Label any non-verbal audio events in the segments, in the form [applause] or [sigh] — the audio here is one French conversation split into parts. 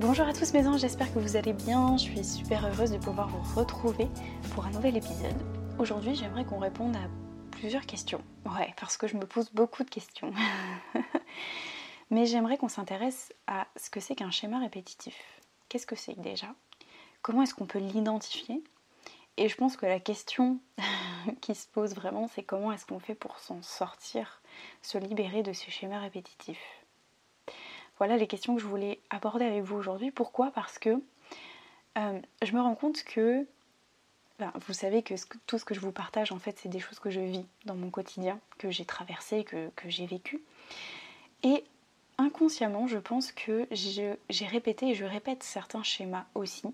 Bonjour à tous mes anges, j'espère que vous allez bien. Je suis super heureuse de pouvoir vous retrouver pour un nouvel épisode. Aujourd'hui, j'aimerais qu'on réponde à plusieurs questions. Ouais, parce que je me pose beaucoup de questions. [laughs] Mais j'aimerais qu'on s'intéresse à ce que c'est qu'un schéma répétitif. Qu'est-ce que c'est déjà? Comment est-ce qu'on peut l'identifier? Et je pense que la question [laughs] qui se pose vraiment, c'est comment est-ce qu'on fait pour s'en sortir, se libérer de ces schémas répétitifs. Voilà les questions que je voulais aborder avec vous aujourd'hui. Pourquoi? Parce que euh, je me rends compte que vous savez que tout ce que je vous partage, en fait, c'est des choses que je vis dans mon quotidien, que j'ai traversé, que, j'ai vécu. Et inconsciemment, je pense que j'ai répété et je répète certains schémas aussi,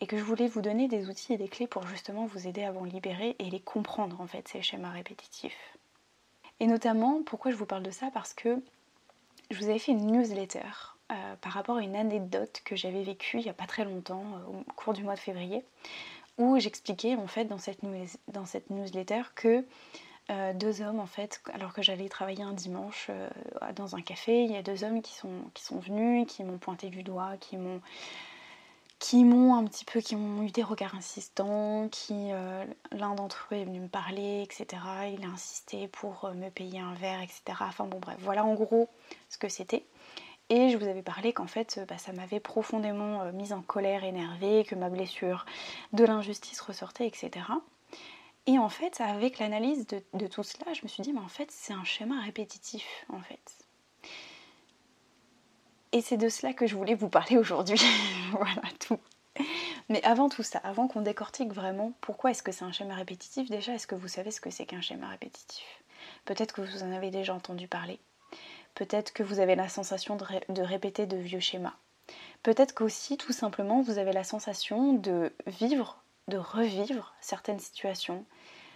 et que je voulais vous donner des outils et des clés pour justement vous aider à vous libérer et les comprendre, en fait, ces schémas répétitifs. Et notamment, pourquoi je vous parle de ça? Parce que je vous avais fait une newsletter euh, par rapport à une anecdote que j'avais vécue il n'y a pas très longtemps, euh, au cours du mois de février, où j'expliquais en fait dans cette, dans cette newsletter que euh, deux hommes en fait, alors que j'allais travailler un dimanche dans un café, il y a deux hommes qui sont, qui sont venus, qui m'ont pointé du doigt, qui m'ont qui m'ont un petit peu, qui ont eu des regards insistants, qui l'un d'entre eux est venu me parler, etc. Il a insisté pour me payer un verre, etc. Enfin bon bref, voilà en gros ce que c'était. Et je vous avais parlé qu'en fait, bah, ça m'avait profondément euh, mise en colère, énervée, que ma blessure de l'injustice ressortait, etc. Et en fait, avec l'analyse de, tout cela, je me suis dit, mais en fait, c'est un schéma répétitif, en fait. Et c'est de cela que je voulais vous parler aujourd'hui. [laughs] voilà tout. Mais avant tout ça, avant qu'on décortique vraiment pourquoi est-ce que c'est un schéma répétitif, déjà, est-ce que vous savez ce que c'est qu'un schéma répétitif? Peut-être que vous en avez déjà entendu parler. Peut-être que vous avez la sensation de, répéter de vieux schémas. Peut-être qu'aussi, tout simplement, vous avez la sensation de vivre, de revivre certaines situations,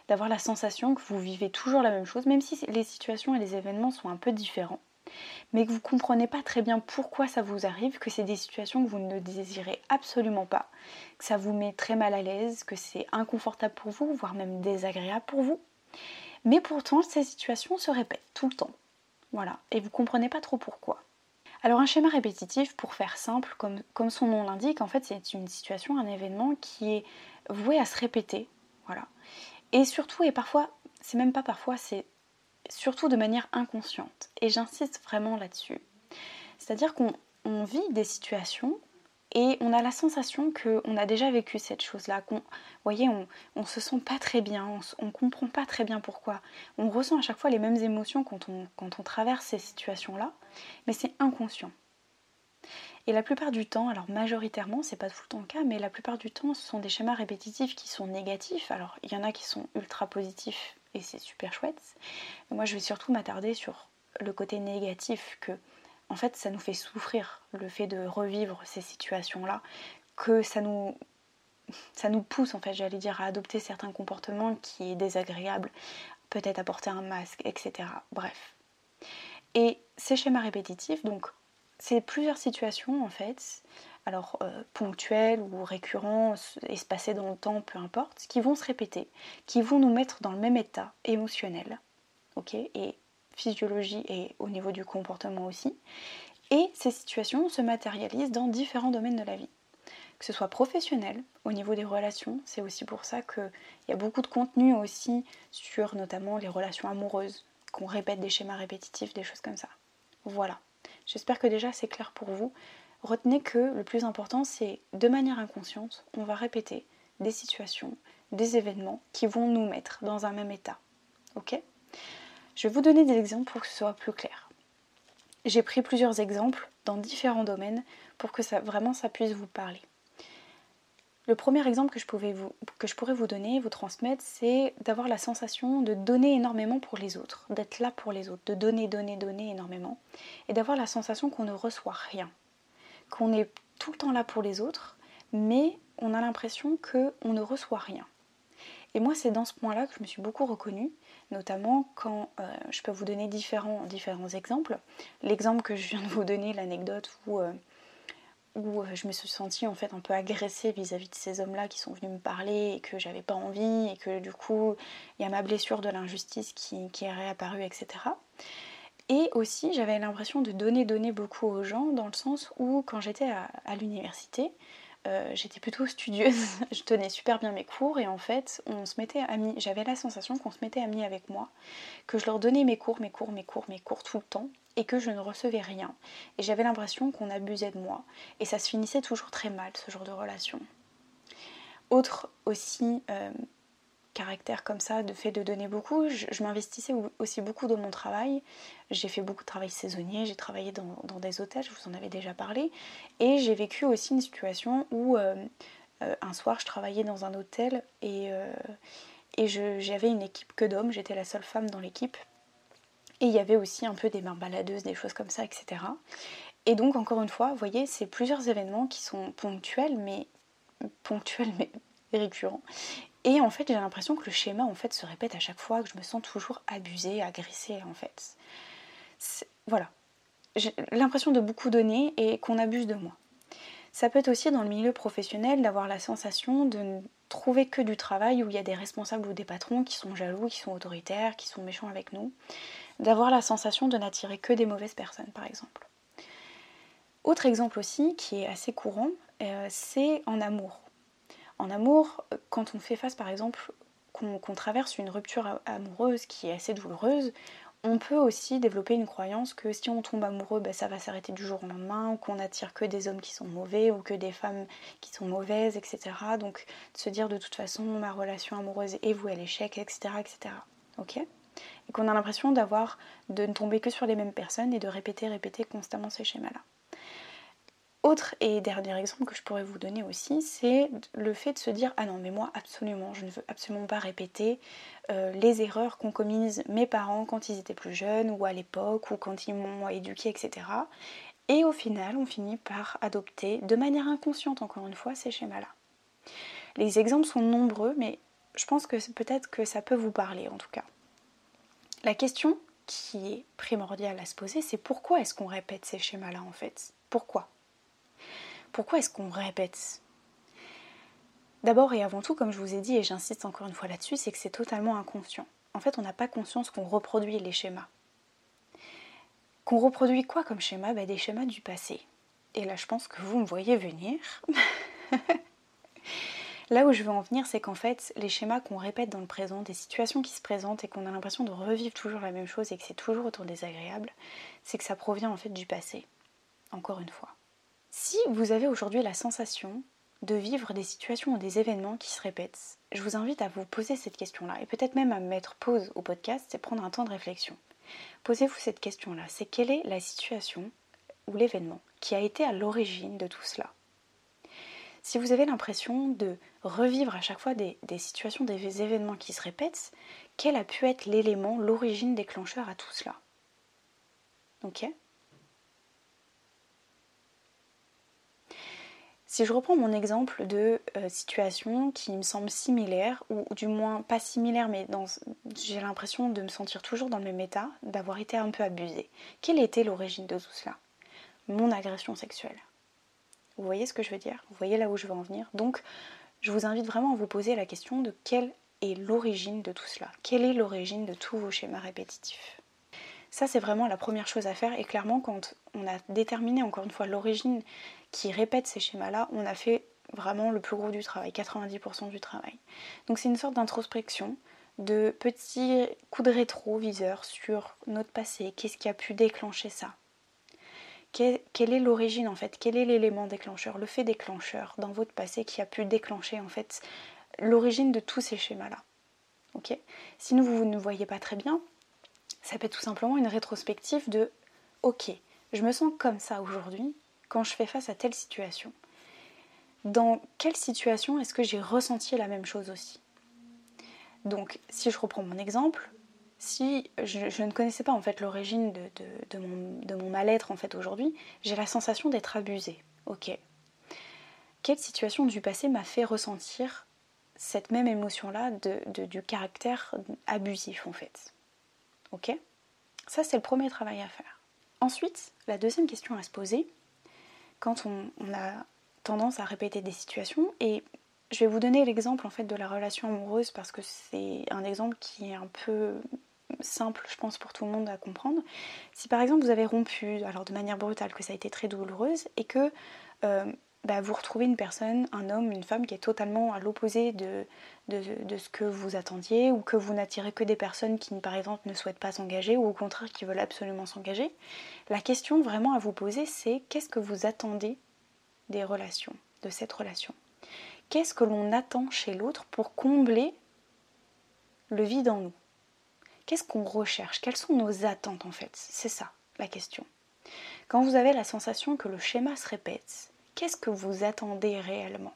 d'avoir la sensation que vous vivez toujours la même chose, même si les situations et les événements sont un peu différents, mais que vous ne comprenez pas très bien pourquoi ça vous arrive, que c'est des situations que vous ne désirez absolument pas, que ça vous met très mal à l'aise, que c'est inconfortable pour vous, voire même désagréable pour vous. Mais pourtant, ces situations se répètent tout le temps. Voilà, et vous comprenez pas trop pourquoi. Alors un schéma répétitif, pour faire simple, comme, comme son nom l'indique, en fait c'est une situation, un événement qui est voué à se répéter. Voilà. Et surtout, et parfois, c'est même pas parfois, c'est surtout de manière inconsciente. Et j'insiste vraiment là-dessus. C'est-à-dire qu'on vit des situations et on a la sensation qu'on a déjà vécu cette chose-là, qu'on, voyez, on, se sent pas très bien, on, ne comprend pas très bien pourquoi. On ressent à chaque fois les mêmes émotions quand on, quand on traverse ces situations-là, mais c'est inconscient. Et la plupart du temps, alors majoritairement, c'est pas tout le temps le cas, mais la plupart du temps, ce sont des schémas répétitifs qui sont négatifs. Alors, il y en a qui sont ultra positifs c'est super chouette. moi, je vais surtout m'attarder sur le côté négatif que en fait, ça nous fait souffrir le fait de revivre ces situations-là, que ça nous, ça nous pousse, en fait, j'allais dire, à adopter certains comportements qui est désagréable, peut-être à porter un masque, etc. Bref. Et ces schémas répétitifs, donc, c'est plusieurs situations, en fait, alors euh, ponctuelles ou récurrents, espacées dans le temps, peu importe, qui vont se répéter, qui vont nous mettre dans le même état émotionnel, ok Et physiologie et au niveau du comportement aussi. Et ces situations se matérialisent dans différents domaines de la vie. Que ce soit professionnel, au niveau des relations, c'est aussi pour ça qu'il y a beaucoup de contenu aussi sur notamment les relations amoureuses, qu'on répète des schémas répétitifs, des choses comme ça. Voilà. J'espère que déjà c'est clair pour vous. Retenez que le plus important, c'est de manière inconsciente, on va répéter des situations, des événements qui vont nous mettre dans un même état. Ok? Je vais vous donner des exemples pour que ce soit plus clair. J'ai pris plusieurs exemples dans différents domaines pour que ça, vraiment ça puisse vous parler. Le premier exemple que je, vous, que je pourrais vous donner, vous transmettre, c'est d'avoir la sensation de donner énormément pour les autres, d'être là pour les autres, de donner, donner, donner énormément, et d'avoir la sensation qu'on ne reçoit rien, qu'on est tout le temps là pour les autres, mais on a l'impression qu'on ne reçoit rien. Et moi, c'est dans ce point-là que je me suis beaucoup reconnue, notamment quand euh, je peux vous donner différents, exemples. L'exemple que je viens de vous donner, l'anecdote où, euh, euh, je me suis sentie en fait un peu agressée vis-à-vis de ces hommes-là qui sont venus me parler et que j'avais pas envie et que du coup il y a ma blessure de l'injustice qui, qui est réapparue, etc. Et aussi, j'avais l'impression de donner, donner beaucoup aux gens, dans le sens où, quand j'étais à l'université, euh, j'étais plutôt studieuse, [laughs] je tenais super bien mes cours et en fait on se mettait amis, j'avais la sensation qu'on se mettait amis avec moi, que je leur donnais mes cours, mes cours, mes cours, mes cours tout le temps et que je ne recevais rien. Et j'avais l'impression qu'on abusait de moi et ça se finissait toujours très mal ce genre de relation. Autre aussi euh, caractère comme ça, de fait de donner beaucoup, je, m'investissais aussi beaucoup dans mon travail. J'ai fait beaucoup de travail saisonnier, j'ai travaillé dans, des hôtels, je vous en avais déjà parlé. Et j'ai vécu aussi une situation où euh, euh, un soir je travaillais dans un hôtel et, euh, et j'avais une équipe que d'hommes, j'étais la seule femme dans l'équipe. Et il y avait aussi un peu des mains baladeuses, des choses comme ça, etc. Et donc encore une fois, vous voyez, c'est plusieurs événements qui sont ponctuels, mais ponctuels [laughs] mais récurrents et en fait, j'ai l'impression que le schéma en fait se répète à chaque fois, que je me sens toujours abusée, agressée en fait. Voilà. J'ai l'impression de beaucoup donner et qu'on abuse de moi. Ça peut être aussi dans le milieu professionnel d'avoir la sensation de ne trouver que du travail où il y a des responsables ou des patrons qui sont jaloux, qui sont autoritaires, qui sont méchants avec nous. D'avoir la sensation de n'attirer que des mauvaises personnes, par exemple. Autre exemple aussi, qui est assez courant, euh, c'est en amour. En amour, quand on fait face par exemple, qu'on traverse une rupture amoureuse qui est assez douloureuse, on peut aussi développer une croyance que si on tombe amoureux, ben, ça va s'arrêter du jour au lendemain, ou qu'on n'attire que des hommes qui sont mauvais, ou que des femmes qui sont mauvaises, etc. Donc se dire de toute façon ma relation amoureuse est vouée à l'échec, etc. etc. Ok? Et qu'on a l'impression d'avoir, de ne tomber que sur les mêmes personnes et de répéter, répéter constamment ces schémas-là. Autre et dernier exemple que je pourrais vous donner aussi, c'est le fait de se dire ah non mais moi absolument, je ne veux absolument pas répéter euh, les erreurs qu'ont commises mes parents quand ils étaient plus jeunes ou à l'époque ou quand ils m'ont éduqué, etc. Et au final, on finit par adopter de manière inconsciente encore une fois ces schémas-là. Les exemples sont nombreux, mais je pense que peut-être que ça peut vous parler en tout cas. La question qui est primordiale à se poser, c'est pourquoi est-ce qu'on répète ces schémas-là en fait? Pourquoi? Pourquoi est-ce qu'on répète D'abord et avant tout, comme je vous ai dit, et j'insiste encore une fois là-dessus, c'est que c'est totalement inconscient. En fait, on n'a pas conscience qu'on reproduit les schémas. Qu'on reproduit quoi comme schéma? Bah, Des schémas du passé. Et là, je pense que vous me voyez venir. [laughs] là où je veux en venir, c'est qu'en fait, les schémas qu'on répète dans le présent, des situations qui se présentent et qu'on a l'impression de revivre toujours la même chose et que c'est toujours autour désagréable, c'est que ça provient en fait du passé. Encore une fois. Si vous avez aujourd'hui la sensation de vivre des situations ou des événements qui se répètent, je vous invite à vous poser cette question-là et peut-être même à mettre pause au podcast et prendre un temps de réflexion. Posez-vous cette question-là, c'est quelle est la situation ou l'événement qui a été à l'origine de tout cela? Si vous avez l'impression de revivre à chaque fois des, situations, des événements qui se répètent, quel a pu être l'élément, l'origine déclencheur à tout cela? Ok? Si je reprends mon exemple de euh, situation qui me semble similaire, ou, du moins pas similaire, mais j'ai l'impression de me sentir toujours dans le même état, d'avoir été un peu abusée. Quelle était l'origine de tout cela? Mon agression sexuelle. Vous voyez ce que je veux dire? Vous voyez là où je veux en venir? Donc, je vous invite vraiment à vous poser la question de quelle est l'origine de tout cela? Quelle est l'origine de tous vos schémas répétitifs? Ça, c'est vraiment la première chose à faire. Et clairement, quand on a déterminé encore une fois l'origine qui répète ces schémas-là, on a fait vraiment le plus gros du travail, 90% du travail. Donc c'est une sorte d'introspection, de petits coups de rétroviseur sur notre passé, qu'est-ce qui a pu déclencher ça? Quelle est l'origine en fait? Quel est l'élément déclencheur, le fait déclencheur dans votre passé qui a pu déclencher en fait l'origine de tous ces schémas-là. Ok? Si vous ne voyez pas très bien, ça peut être tout simplement une rétrospective de ok, je me sens comme ça aujourd'hui, quand je fais face à telle situation. dans quelle situation est-ce que j'ai ressenti la même chose aussi? Donc, si je reprends mon exemple, si je, ne connaissais pas en fait l'origine de, mon, mal-être en fait aujourd'hui, j'ai la sensation d'être abusée. Ok. Quelle situation du passé m'a fait ressentir cette même émotion-là de, du caractère abusif en fait? Ok Ça c'est le premier travail à faire. Ensuite, la deuxième question à se poser, quand on, a tendance à répéter des situations, et je vais vous donner l'exemple en fait de la relation amoureuse parce que c'est un exemple qui est un peu simple, je pense, pour tout le monde à comprendre. Si par exemple vous avez rompu, alors de manière brutale, que ça a été très douloureuse, et que euh, bah, vous retrouvez une personne, un homme, une femme qui est totalement à l'opposé de, de, ce que vous attendiez, ou que vous n'attirez que des personnes qui, par exemple, ne souhaitent pas s'engager, ou au contraire qui veulent absolument s'engager, la question vraiment à vous poser, c'est qu'est-ce que vous attendez des relations, de cette relation? Qu'est-ce que l'on attend chez l'autre pour combler le vide en nous? Qu'est-ce qu'on recherche? Quelles sont nos attentes en fait? C'est ça la question. Quand vous avez la sensation que le schéma se répète, qu'est-ce que vous attendez réellement?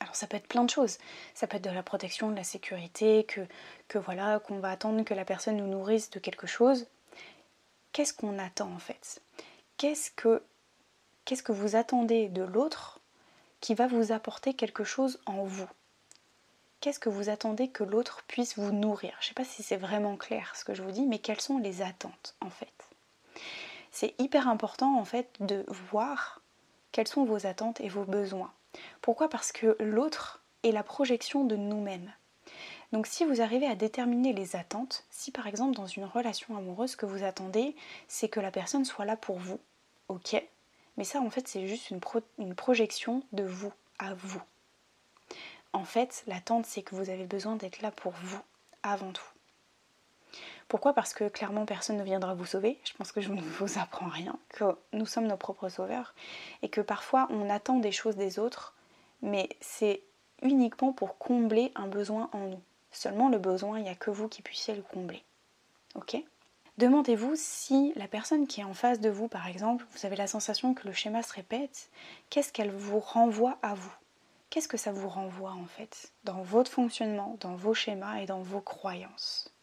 Alors ça peut être plein de choses. Ça peut être de la protection, de la sécurité, que, que voilà, qu'on va attendre que la personne nous nourrisse de quelque chose. Qu'est-ce qu'on attend en fait? Qu'est-ce que qu'est-ce que vous attendez de l'autre qui va vous apporter quelque chose en vous? Qu'est-ce que vous attendez que l'autre puisse vous nourrir? Je ne sais pas si c'est vraiment clair ce que je vous dis, mais quelles sont les attentes en fait? C'est hyper important en fait de voir quelles sont vos attentes et vos besoins? Pourquoi? Parce que l'autre est la projection de nous-mêmes. Donc si vous arrivez à déterminer les attentes, si par exemple dans une relation amoureuse que vous attendez, c'est que la personne soit là pour vous, ok, mais ça en fait c'est juste une, une projection de vous à vous. En fait, l'attente, c'est que vous avez besoin d'être là pour vous, avant tout. Pourquoi? Parce que clairement, personne ne viendra vous sauver. Je pense que je [laughs] ne vous apprends rien, que nous sommes nos propres sauveurs, et que parfois on attend des choses des autres, mais c'est uniquement pour combler un besoin en nous. Seulement le besoin, il n'y a que vous qui puissiez le combler. Ok? Demandez-vous si la personne qui est en face de vous, par exemple, vous avez la sensation que le schéma se répète, qu'est-ce qu'elle vous renvoie à vous? Qu'est-ce que ça vous renvoie en fait? Dans votre fonctionnement, dans vos schémas et dans vos croyances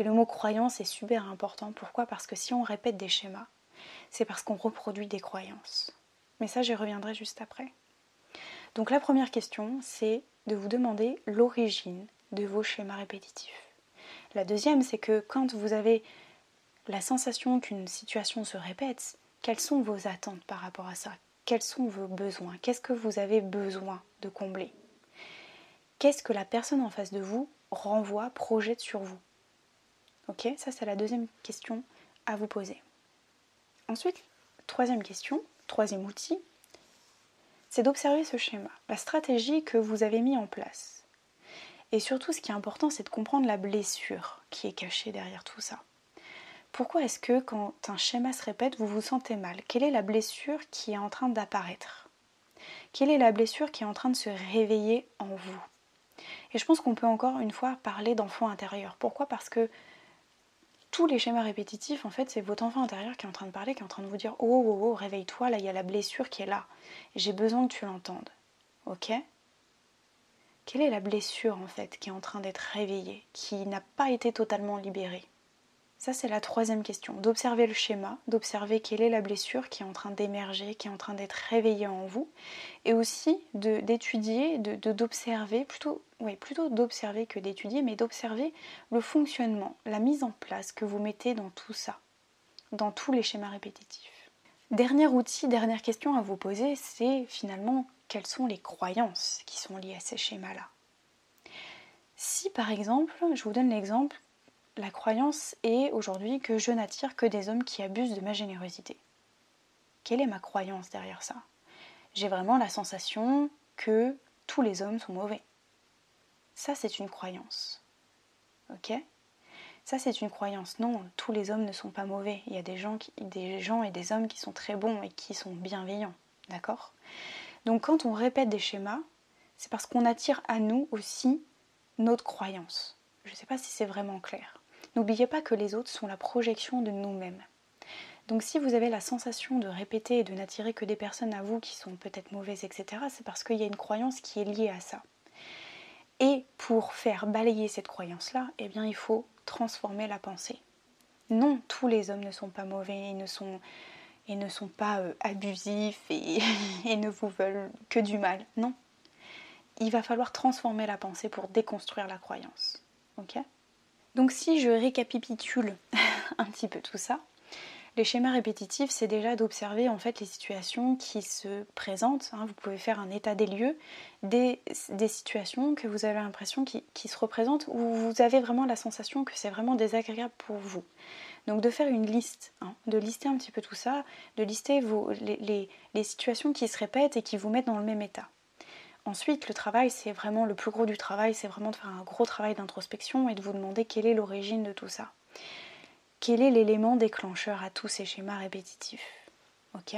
Et le mot croyance est super important. Pourquoi? Parce que si on répète des schémas, c'est parce qu'on reproduit des croyances. Mais ça, j'y reviendrai juste après. Donc la première question, c'est de vous demander l'origine de vos schémas répétitifs. La deuxième, c'est que quand vous avez la sensation qu'une situation se répète, quelles sont vos attentes par rapport à ça? Quels sont vos besoins? Qu'est-ce que vous avez besoin de combler? Qu'est-ce que la personne en face de vous renvoie, projette sur vous? Ok, ça c'est la deuxième question à vous poser. Ensuite, troisième question, troisième outil, c'est d'observer ce schéma, la stratégie que vous avez mis en place. Et surtout, ce qui est important, c'est de comprendre la blessure qui est cachée derrière tout ça. Pourquoi est-ce que quand un schéma se répète, vous vous sentez mal? Quelle est la blessure qui est en train d'apparaître? Quelle est la blessure qui est en train de se réveiller en vous? Et je pense qu'on peut encore une fois parler d'enfant intérieur. Pourquoi? Parce que les schémas répétitifs, en fait, c'est votre enfant intérieur qui est en train de parler, qui est en train de vous dire Oh, oh, oh, réveille-toi, là, il y a la blessure qui est là. J'ai besoin que tu l'entendes. Ok? Quelle est la blessure, en fait, qui est en train d'être réveillée, qui n'a pas été totalement libérée? Ça, c'est la troisième question. D'observer le schéma, d'observer quelle est la blessure qui est en train d'émerger, qui est en train d'être réveillée en vous, et aussi d'étudier, de, d'observer, plutôt, oui, plutôt d'observer que d'étudier, mais d'observer le fonctionnement, la mise en place que vous mettez dans tout ça, dans tous les schémas répétitifs. Dernier outil, dernière question à vous poser, c'est finalement quelles sont les croyances qui sont liées à ces schémas-là? Si par exemple, je vous donne l'exemple, la croyance est aujourd'hui que je n'attire que des hommes qui abusent de ma générosité. Quelle est ma croyance derrière ça? J'ai vraiment la sensation que tous les hommes sont mauvais. Ça, c'est une croyance. Ok? Ça, c'est une croyance. Non, tous les hommes ne sont pas mauvais. Il y a des gens, et des hommes qui sont très bons et qui sont bienveillants. D'accord? Donc, quand on répète des schémas, c'est parce qu'on attire à nous aussi notre croyance. Je ne sais pas si c'est vraiment clair. N'oubliez pas que les autres sont la projection de nous-mêmes. Donc si vous avez la sensation de répéter et de n'attirer que des personnes à vous qui sont peut-être mauvaises, etc., c'est parce qu'il y a une croyance qui est liée à ça. Et pour faire balayer cette croyance-là, eh bien il faut transformer la pensée. Non, tous les hommes ne sont pas mauvais et ne sont, pas euh, abusifs et, [laughs] et ne vous veulent que du mal. Non. Il va falloir transformer la pensée pour déconstruire la croyance. Ok? Donc si je récapitule [laughs] un petit peu tout ça, les schémas répétitifs, c'est déjà d'observer en fait les situations qui se présentent. Hein. Vous pouvez faire un état des lieux des, situations que vous avez l'impression qui, se représentent où vous avez vraiment la sensation que c'est vraiment désagréable pour vous. Donc de faire une liste, hein, de lister un petit peu tout ça, de lister les situations qui se répètent et qui vous mettent dans le même état. Ensuite, le travail, c'est vraiment le plus gros du travail, c'est vraiment de faire un gros travail d'introspection et de vous demander quelle est l'origine de tout ça. Quel est l'élément déclencheur à tous ces schémas répétitifs? Ok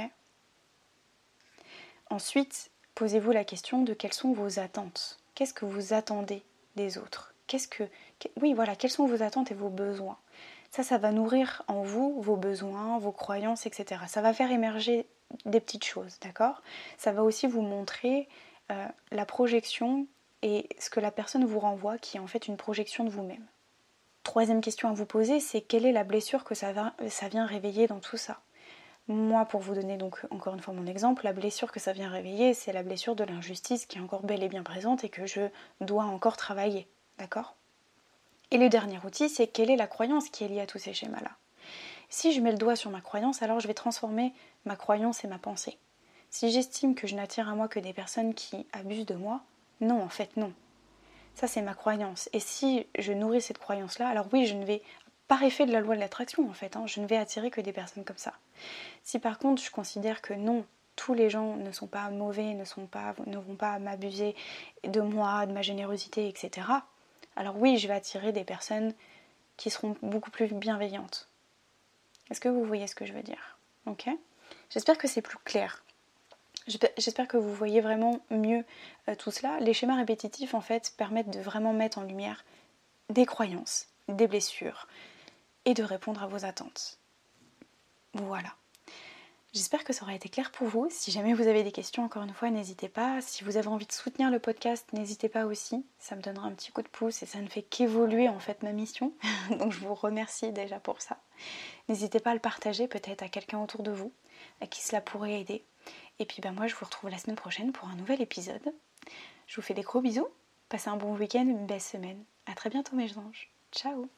Ensuite, posez-vous la question de quelles sont vos attentes. Qu'est-ce que vous attendez des autres? Qu'est-ce que oui, voilà, quelles sont vos attentes et vos besoins? Ça, ça va nourrir en vous vos besoins, vos croyances, etc. Ça va faire émerger des petites choses, d'accord? Ça va aussi vous montrer euh, la projection et ce que la personne vous renvoie, qui est en fait une projection de vous-même. Troisième question à vous poser, c'est quelle est la blessure que ça, vient réveiller dans tout ça? Moi, pour vous donner donc encore une fois mon exemple, la blessure que ça vient réveiller, c'est la blessure de l'injustice qui est encore bel et bien présente et que je dois encore travailler. D'accord? Et le dernier outil, c'est quelle est la croyance qui est liée à tous ces schémas-là? Si je mets le doigt sur ma croyance, alors je vais transformer ma croyance et ma pensée. Si j'estime que je n'attire à moi que des personnes qui abusent de moi, non, en fait, non. Ça, c'est ma croyance. Et si je nourris cette croyance-là, alors oui, je ne vais, par effet de la loi de l'attraction en fait, hein, je ne vais attirer que des personnes comme ça. Si par contre je considère que non, tous les gens ne sont pas mauvais, ne, ne vont pas m'abuser de moi, de ma générosité, etc., alors oui, je vais attirer des personnes qui seront beaucoup plus bienveillantes. Est-ce que vous voyez ce que je veux dire? Ok? J'espère que c'est plus clair. J'espère que vous voyez vraiment mieux euh, tout cela. Les schémas répétitifs en fait permettent de vraiment mettre en lumière des croyances, des blessures et de répondre à vos attentes. Voilà. J'espère que ça aura été clair pour vous. Si jamais vous avez des questions, encore une fois, n'hésitez pas. Si vous avez envie de soutenir le podcast, n'hésitez pas aussi. Ça me donnera un petit coup de pouce et ça ne fait qu'évoluer en fait ma mission. [laughs] Donc je vous remercie déjà pour ça. N'hésitez pas à le partager peut-être à quelqu'un autour de vous à qui cela pourrait aider. Et puis ben moi je vous retrouve la semaine prochaine pour un nouvel épisode. Je vous fais des gros bisous. Passez un bon week-end, une belle semaine. A très bientôt mes anges. Ciao